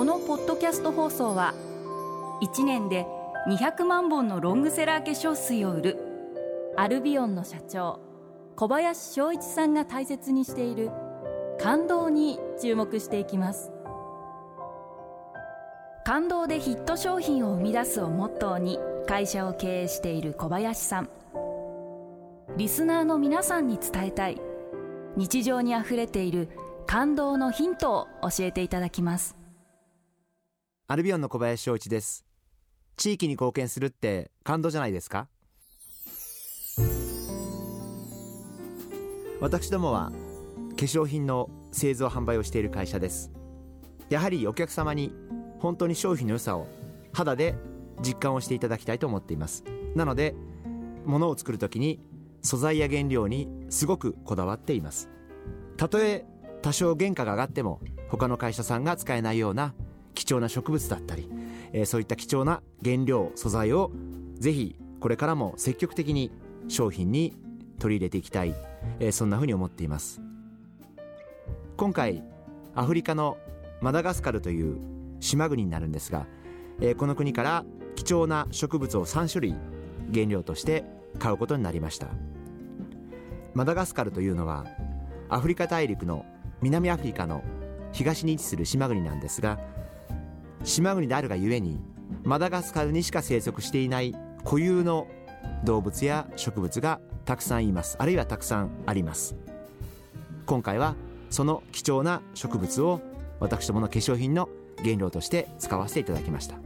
このポッドキャスト放送は1年で200万本のロングセラー化粧水を売るアルビオンの社長小林翔一さんが大切にしている感動に注目していきます。感動でヒット商品を生み出すをモットーに会社を経営している小林さん。リスナーの皆さんに伝えたい日常にあふれている感動のヒントを教えていただきます。アルビオンの小林翔一です。地域に貢献するって感動じゃないですか？私どもは化粧品の製造販売をしている会社です。やはりお客様に本当に商品の良さを肌で実感をしていただきたいと思っています。なので物を作る時に素材や原料にすごくこだわっています。たとえ多少原価が上がっても他の会社さんが使えないような貴重な植物だったり、えー、そういった貴重な原料素材をぜひこれからも積極的に商品に取り入れていきたい、えー、そんなふうに思っています。今回アフリカのマダガスカルという島国になるんですが、えー、この国から貴重な植物を3種類原料として買うことになりました。マダガスカルというのはアフリカ大陸の南アフリカの東に位置する島国なんですが島国であるがゆえにマダガスカルにしか生息していない固有の動物や植物がたくさんいます。あるいはたくさんあります。今回はその貴重な植物を私どもの化粧品の原料として使わせていただきました。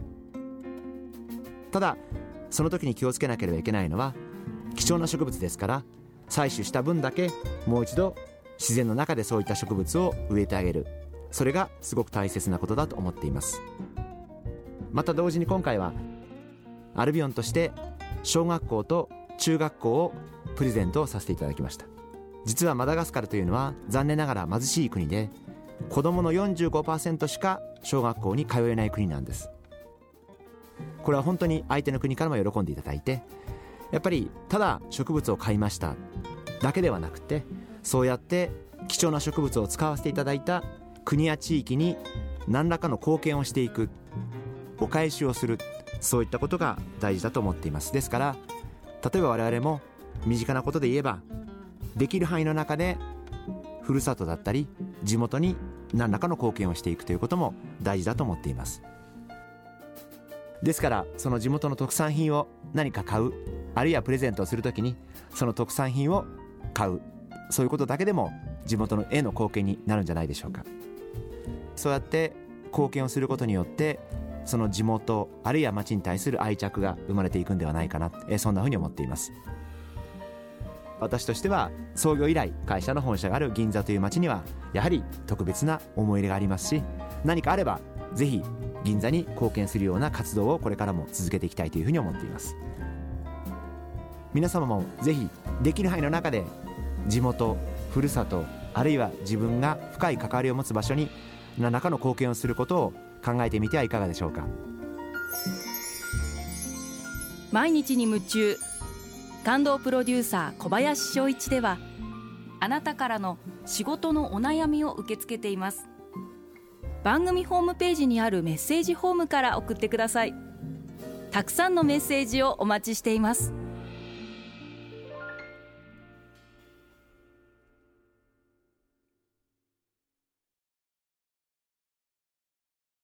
ただその時に気をつけなければいけないのは貴重な植物ですから採取した分だけもう一度自然の中でそういった植物を植えてあげる。それがすごく大切なことだと思っています。また同時に今回はアルビオンとして小学校と中学校をプレゼントさせていただきました。実はマダガスカルというのは残念ながら貧しい国で子どもの45%しか小学校に通えない国なんです。これは本当に相手の国からも喜んでいただいてやっぱりただ植物を買いましただけではなくてそうやって貴重な植物を使わせていただいた国や地域に何らかの貢献をしていくお返しをするそういったことが大事だと思っています。ですから例えば我々も身近なことで言えばできる範囲の中でふるさとだったり地元に何らかの貢献をしていくということも大事だと思っています。ですからその地元の特産品を何か買うあるいはプレゼントをするときにその特産品を買うそういうことだけでも地元のへの貢献になるんじゃないでしょうか。そうやって貢献をすることによってその地元あるいは町に対する愛着が生まれていくんではないかなえそんなふうに思っています。私としては創業以来会社の本社がある銀座という町にはやはり特別な思い入れがありますし何かあればぜひ銀座に貢献するような活動をこれからも続けていきたいというふうに思っています。皆様もぜひできる範囲の中で地元ふるさとあるいは自分が深い関わりを持つ場所に何らかの貢献をすることを考えてみてはいかがでしょうか。毎日に夢中感動プロデューサー小林翔一ではあなたからの仕事のお悩みを受け付けています。番組ホームページにあるメッセージホームから送ってください。たくさんのメッセージをお待ちしています。